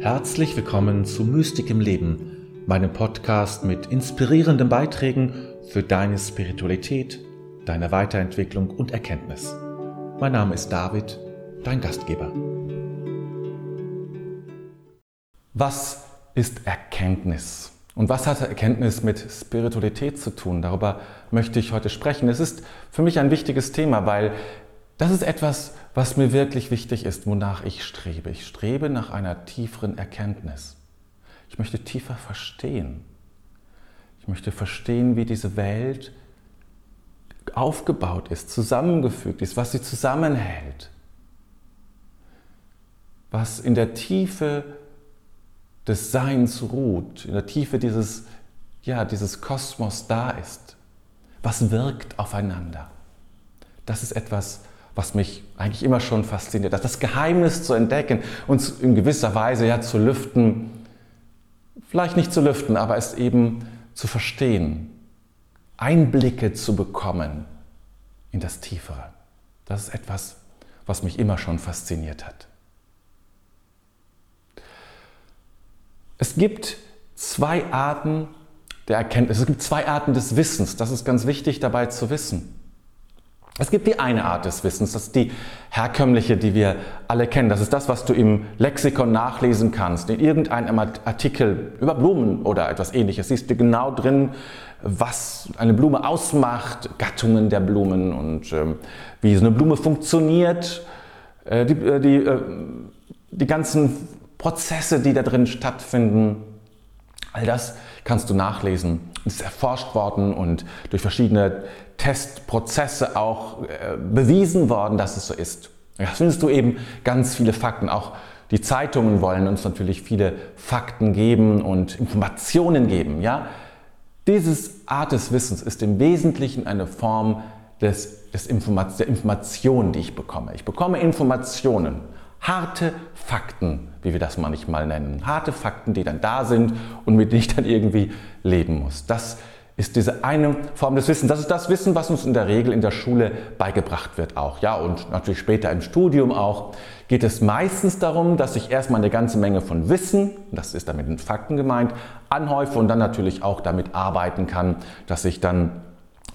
Herzlich willkommen zu Mystik im Leben, meinem Podcast mit inspirierenden Beiträgen für deine Spiritualität, deine Weiterentwicklung und Erkenntnis. Mein Name ist David, dein Gastgeber. Was ist Erkenntnis? Und was hat Erkenntnis mit Spiritualität zu tun? Darüber möchte ich heute sprechen. Es ist für mich ein wichtiges Thema, weil das ist etwas, was mir wirklich wichtig ist, wonach ich strebe. Ich strebe nach einer tieferen Erkenntnis. Ich möchte tiefer verstehen. Ich möchte verstehen, wie diese Welt aufgebaut ist, zusammengefügt ist, was sie zusammenhält, was in der Tiefe des Seins ruht, in der Tiefe dieses, ja, dieses Kosmos da ist. Was wirkt aufeinander? Das ist etwas, was mich eigentlich immer schon fasziniert hat. Das Geheimnis zu entdecken und in gewisser Weise ja zu lüften, vielleicht nicht zu lüften, aber es eben zu verstehen, Einblicke zu bekommen in das Tiefere. Das ist etwas, was mich immer schon fasziniert hat. Es gibt zwei Arten der Erkenntnis, es gibt zwei Arten des Wissens. Das ist ganz wichtig dabei zu wissen. Es gibt die eine Art des Wissens, das ist die herkömmliche, die wir alle kennen. Das ist das, was du im Lexikon nachlesen kannst. In irgendeinem Artikel über Blumen oder etwas ähnliches siehst du genau drin, was eine Blume ausmacht, Gattungen der Blumen und ähm, wie so eine Blume funktioniert, äh, die, äh, die, äh, die ganzen Prozesse, die da drin stattfinden. All das kannst du nachlesen. Es ist erforscht worden und durch verschiedene Testprozesse auch äh, bewiesen worden, dass es so ist. Da findest du eben ganz viele Fakten. Auch die Zeitungen wollen uns natürlich viele Fakten geben und Informationen geben. Ja? Dieses Art des Wissens ist im Wesentlichen eine Form des, des Informat der Information, die ich bekomme. Ich bekomme Informationen, harte Fakten, wie wir das manchmal nennen. Harte Fakten, die dann da sind und mit denen ich dann irgendwie leben muss. Das ist diese eine Form des Wissens. Das ist das Wissen, was uns in der Regel in der Schule beigebracht wird auch. Ja, und natürlich später im Studium auch geht es meistens darum, dass ich erstmal eine ganze Menge von Wissen, das ist damit mit Fakten gemeint, anhäufe und dann natürlich auch damit arbeiten kann, dass ich dann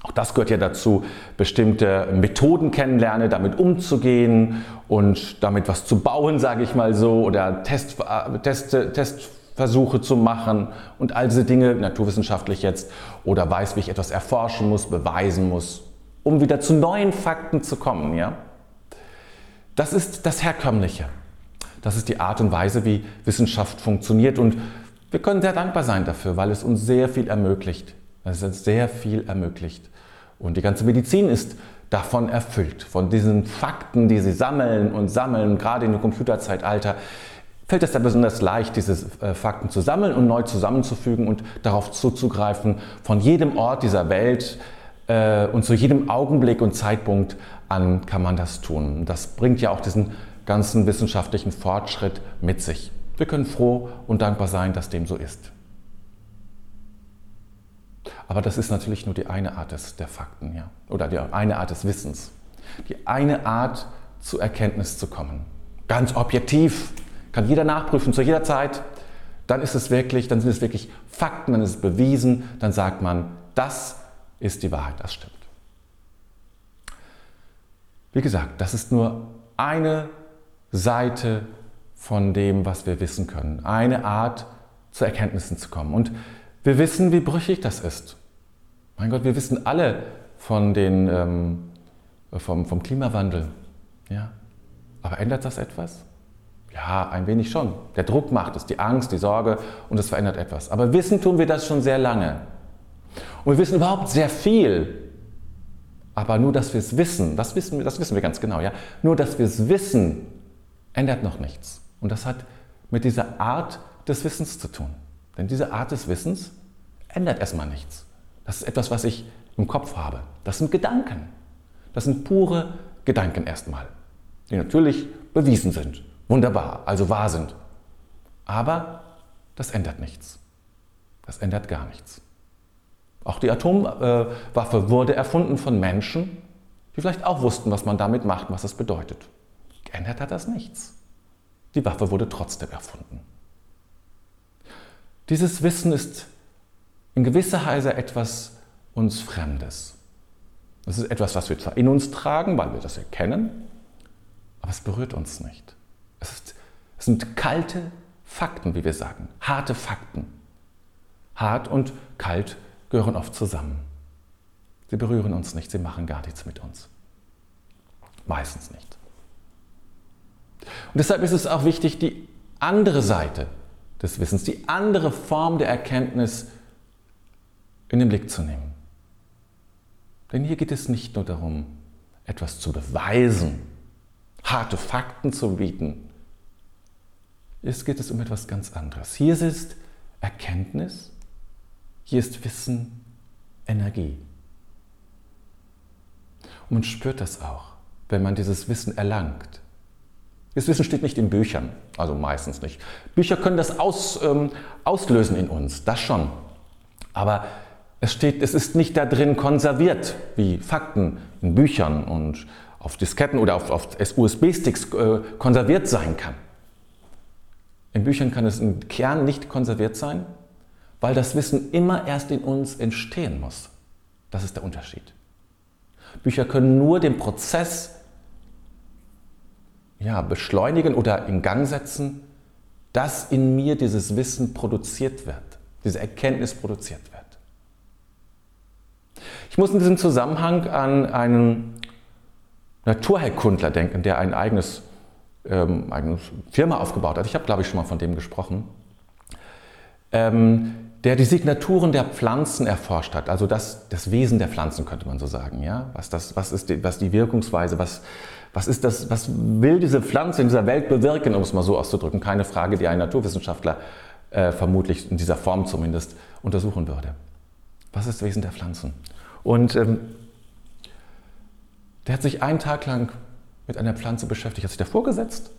auch das gehört ja dazu, bestimmte Methoden kennenlerne, damit umzugehen und damit was zu bauen, sage ich mal so, oder Test, äh, Test, Test Versuche zu machen und all diese Dinge, naturwissenschaftlich jetzt, oder weiß, wie ich etwas erforschen muss, beweisen muss, um wieder zu neuen Fakten zu kommen. Ja? Das ist das Herkömmliche. Das ist die Art und Weise, wie Wissenschaft funktioniert und wir können sehr dankbar sein dafür, weil es uns sehr viel ermöglicht. Es uns sehr viel ermöglicht. Und die ganze Medizin ist davon erfüllt, von diesen Fakten, die sie sammeln und sammeln, gerade in dem Computerzeitalter fällt es da besonders leicht, diese äh, Fakten zu sammeln und neu zusammenzufügen und darauf zuzugreifen, von jedem Ort dieser Welt äh, und zu jedem Augenblick und Zeitpunkt an kann man das tun. Das bringt ja auch diesen ganzen wissenschaftlichen Fortschritt mit sich. Wir können froh und dankbar sein, dass dem so ist. Aber das ist natürlich nur die eine Art des, der Fakten, ja? oder die eine Art des Wissens. Die eine Art, zu Erkenntnis zu kommen. Ganz objektiv, kann jeder nachprüfen zu jeder Zeit. Dann ist es wirklich, dann sind es wirklich Fakten, dann ist es bewiesen, dann sagt man, das ist die Wahrheit, das stimmt. Wie gesagt, das ist nur eine Seite von dem, was wir wissen können. Eine Art, zu Erkenntnissen zu kommen. Und wir wissen, wie brüchig das ist. Mein Gott, wir wissen alle von den, ähm, vom, vom Klimawandel. Ja? Aber ändert das etwas? Ja, ein wenig schon. Der Druck macht es, die Angst, die Sorge und es verändert etwas. Aber wissen tun wir das schon sehr lange. Und wir wissen überhaupt sehr viel. Aber nur, dass wir es wissen, das wissen wir, das wissen wir ganz genau, ja. Nur, dass wir es wissen, ändert noch nichts. Und das hat mit dieser Art des Wissens zu tun. Denn diese Art des Wissens ändert erstmal nichts. Das ist etwas, was ich im Kopf habe. Das sind Gedanken. Das sind pure Gedanken erstmal, die natürlich bewiesen sind wunderbar, also wahr sind. Aber das ändert nichts. Das ändert gar nichts. Auch die Atomwaffe wurde erfunden von Menschen, die vielleicht auch wussten, was man damit macht, was es bedeutet. Geändert hat das nichts. Die Waffe wurde trotzdem erfunden. Dieses Wissen ist in gewisser Weise etwas uns Fremdes. Das ist etwas, was wir zwar in uns tragen, weil wir das erkennen, aber es berührt uns nicht. Sind kalte Fakten, wie wir sagen, harte Fakten. Hart und kalt gehören oft zusammen. Sie berühren uns nicht, sie machen gar nichts mit uns. Meistens nicht. Und deshalb ist es auch wichtig, die andere Seite des Wissens, die andere Form der Erkenntnis in den Blick zu nehmen. Denn hier geht es nicht nur darum, etwas zu beweisen, harte Fakten zu bieten. Es geht es um etwas ganz anderes. Hier ist Erkenntnis, hier ist Wissen, Energie. Und man spürt das auch, wenn man dieses Wissen erlangt. Das Wissen steht nicht in Büchern, also meistens nicht. Bücher können das aus, ähm, auslösen in uns, das schon. Aber es, steht, es ist nicht da drin konserviert, wie Fakten in Büchern und auf Disketten oder auf, auf USB-Sticks äh, konserviert sein kann. In Büchern kann es im Kern nicht konserviert sein, weil das Wissen immer erst in uns entstehen muss. Das ist der Unterschied. Bücher können nur den Prozess ja, beschleunigen oder in Gang setzen, dass in mir dieses Wissen produziert wird, diese Erkenntnis produziert wird. Ich muss in diesem Zusammenhang an einen Naturheilkundler denken, der ein eigenes, ähm, eigene Firma aufgebaut hat. Ich habe, glaube ich, schon mal von dem gesprochen. Ähm, der die Signaturen der Pflanzen erforscht hat, also das, das Wesen der Pflanzen könnte man so sagen, ja, was, das, was ist die, was die Wirkungsweise, was, was ist das, was will diese Pflanze in dieser Welt bewirken, um es mal so auszudrücken, keine Frage, die ein Naturwissenschaftler äh, vermutlich in dieser Form zumindest untersuchen würde. Was ist das Wesen der Pflanzen? Und ähm, der hat sich einen Tag lang mit einer Pflanze beschäftigt, hat sich davor gesetzt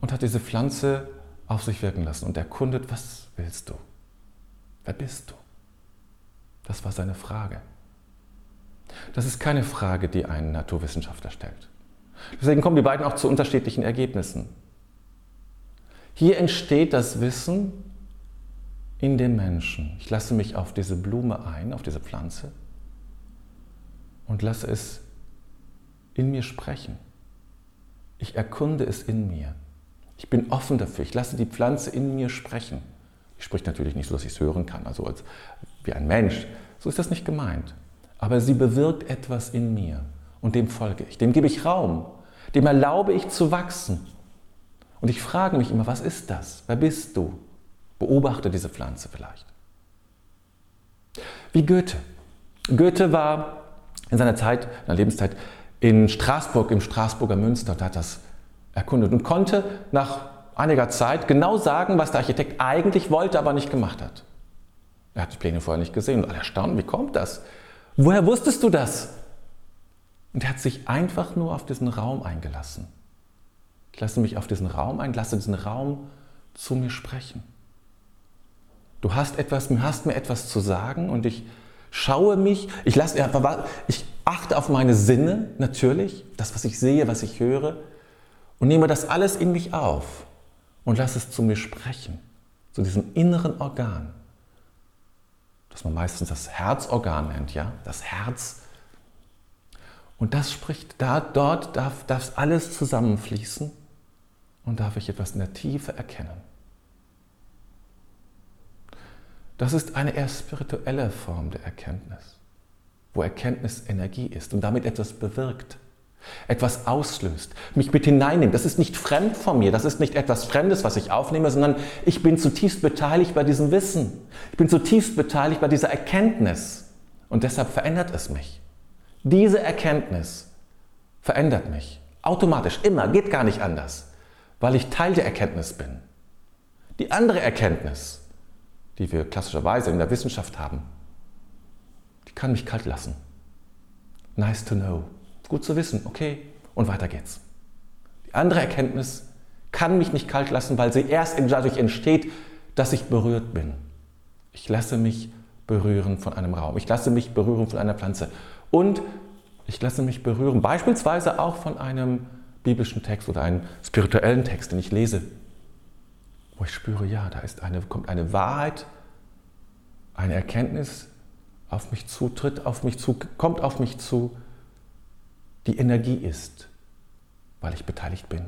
und hat diese Pflanze auf sich wirken lassen und erkundet, was willst du? Wer bist du? Das war seine Frage. Das ist keine Frage, die ein Naturwissenschaftler stellt. Deswegen kommen die beiden auch zu unterschiedlichen Ergebnissen. Hier entsteht das Wissen in dem Menschen. Ich lasse mich auf diese Blume ein, auf diese Pflanze und lasse es in mir sprechen. Ich erkunde es in mir. Ich bin offen dafür. Ich lasse die Pflanze in mir sprechen. Ich spricht natürlich nicht so, dass ich es hören kann, also als, wie ein Mensch. So ist das nicht gemeint. Aber sie bewirkt etwas in mir und dem folge ich. Dem gebe ich Raum. Dem erlaube ich zu wachsen. Und ich frage mich immer, was ist das? Wer bist du? Beobachte diese Pflanze vielleicht. Wie Goethe. Goethe war in seiner Zeit, in seiner Lebenszeit in Straßburg, im Straßburger Münster und hat das erkundet und konnte nach einiger Zeit genau sagen, was der Architekt eigentlich wollte, aber nicht gemacht hat. Er hat die Pläne vorher nicht gesehen und alle erstaunt, wie kommt das? Woher wusstest du das? Und er hat sich einfach nur auf diesen Raum eingelassen. Ich lasse mich auf diesen Raum ein, lasse diesen Raum zu mir sprechen. Du hast etwas, hast mir etwas zu sagen und ich schaue mich, ich, lasse, ich achte auf meine Sinne natürlich, das, was ich sehe, was ich höre, und nehme das alles in mich auf und lass es zu mir sprechen, zu diesem inneren Organ, das man meistens das Herzorgan nennt, ja, das Herz. Und das spricht, da, dort darf das alles zusammenfließen und darf ich etwas in der Tiefe erkennen. Das ist eine eher spirituelle Form der Erkenntnis, wo Erkenntnis Energie ist und damit etwas bewirkt etwas auslöst, mich mit hineinnimmt. Das ist nicht fremd von mir, das ist nicht etwas Fremdes, was ich aufnehme, sondern ich bin zutiefst beteiligt bei diesem Wissen. Ich bin zutiefst beteiligt bei dieser Erkenntnis und deshalb verändert es mich. Diese Erkenntnis verändert mich. Automatisch, immer, geht gar nicht anders, weil ich Teil der Erkenntnis bin. Die andere Erkenntnis, die wir klassischerweise in der Wissenschaft haben, die kann mich kalt lassen. Nice to know. Gut zu wissen, okay, und weiter geht's. Die andere Erkenntnis kann mich nicht kalt lassen, weil sie erst dadurch entsteht, dass ich berührt bin. Ich lasse mich berühren von einem Raum. Ich lasse mich berühren von einer Pflanze. Und ich lasse mich berühren, beispielsweise auch von einem biblischen Text oder einem spirituellen Text, den ich lese. Wo ich spüre, ja, da ist eine, kommt eine Wahrheit, eine Erkenntnis auf mich zu, tritt auf mich zu, kommt auf mich zu, die Energie ist, weil ich beteiligt bin.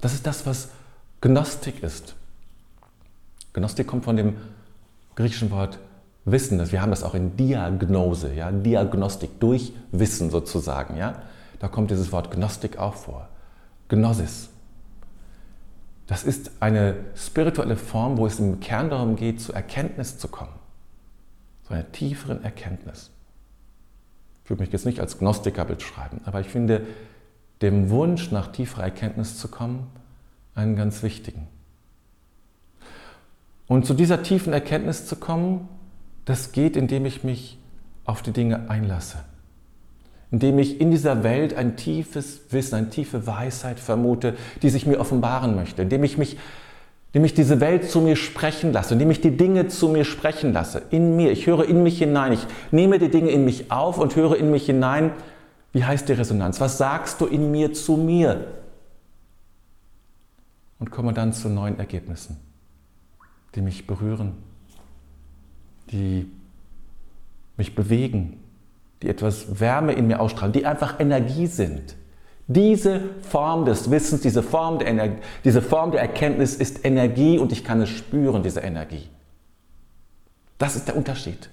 Das ist das, was Gnostik ist. Gnostik kommt von dem griechischen Wort Wissen. Wir haben das auch in Diagnose, ja, Diagnostik, durch Wissen sozusagen. Ja. Da kommt dieses Wort Gnostik auch vor. Gnosis. Das ist eine spirituelle Form, wo es im Kern darum geht, zur Erkenntnis zu kommen. Zu einer tieferen Erkenntnis. Ich würde mich jetzt nicht als Gnostiker beschreiben, aber ich finde dem Wunsch nach tieferer Erkenntnis zu kommen einen ganz wichtigen. Und zu dieser tiefen Erkenntnis zu kommen, das geht, indem ich mich auf die Dinge einlasse. Indem ich in dieser Welt ein tiefes Wissen, eine tiefe Weisheit vermute, die sich mir offenbaren möchte. Indem ich mich indem ich diese Welt zu mir sprechen lasse, indem ich die Dinge zu mir sprechen lasse, in mir. Ich höre in mich hinein, ich nehme die Dinge in mich auf und höre in mich hinein. Wie heißt die Resonanz? Was sagst du in mir zu mir? Und komme dann zu neuen Ergebnissen, die mich berühren, die mich bewegen, die etwas Wärme in mir ausstrahlen, die einfach Energie sind. Diese Form des Wissens, diese Form der, Energie, diese Form der Erkenntnis ist Energie und ich kann es spüren, diese Energie. Das ist der Unterschied.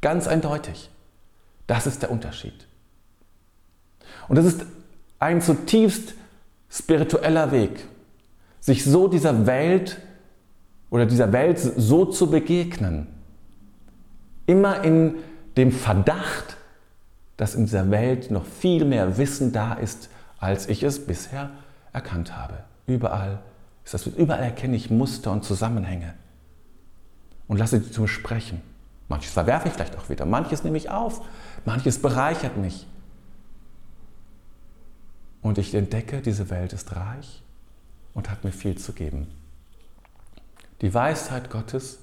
Ganz eindeutig. Das ist der Unterschied. Und das ist ein zutiefst spiritueller Weg, sich so dieser Welt oder dieser Welt so zu begegnen, immer in dem Verdacht, dass in dieser Welt noch viel mehr Wissen da ist, als ich es bisher erkannt habe. Überall ist das, überall erkenne ich Muster und Zusammenhänge und lasse sie zu mir sprechen. Manches verwerfe ich vielleicht auch wieder, manches nehme ich auf, manches bereichert mich. Und ich entdecke, diese Welt ist reich und hat mir viel zu geben. Die Weisheit Gottes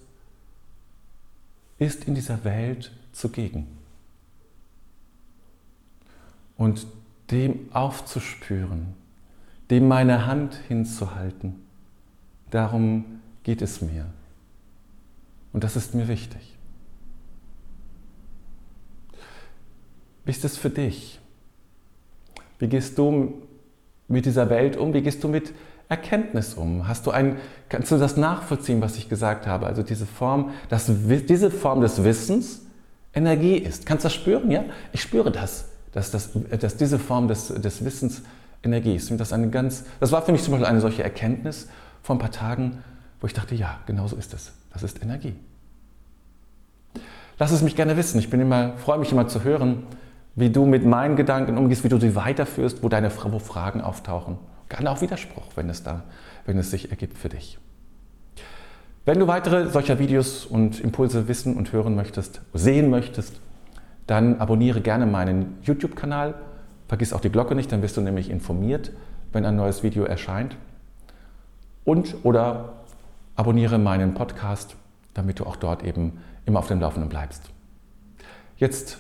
ist in dieser Welt zugegen. Und dem aufzuspüren, dem meine Hand hinzuhalten, darum geht es mir. Und das ist mir wichtig. Wie ist es für dich? Wie gehst du mit dieser Welt um? Wie gehst du mit Erkenntnis um? Hast du ein, kannst du das nachvollziehen, was ich gesagt habe? Also diese Form, dass diese Form des Wissens Energie ist. Kannst du das spüren? Ja, ich spüre das, dass, das, dass diese Form des, des Wissens Energie ist. Und das, eine ganz, das war für mich zum Beispiel eine solche Erkenntnis vor ein paar Tagen, wo ich dachte, ja, genau so ist es. Das ist Energie. Lass es mich gerne wissen. Ich bin immer, freue mich immer zu hören, wie du mit meinen Gedanken umgehst, wie du sie weiterführst, wo deine wo Fragen auftauchen. Gerne auch Widerspruch, wenn es, da, wenn es sich ergibt für dich. Wenn du weitere solcher Videos und Impulse wissen und hören möchtest, sehen möchtest, dann abonniere gerne meinen YouTube-Kanal. Vergiss auch die Glocke nicht, dann wirst du nämlich informiert, wenn ein neues Video erscheint. Und oder abonniere meinen Podcast, damit du auch dort eben immer auf dem Laufenden bleibst. Jetzt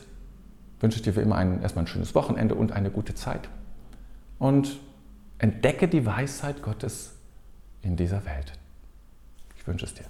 wünsche ich dir wie immer ein, erstmal ein schönes Wochenende und eine gute Zeit. Und Entdecke die Weisheit Gottes in dieser Welt. Ich wünsche es dir.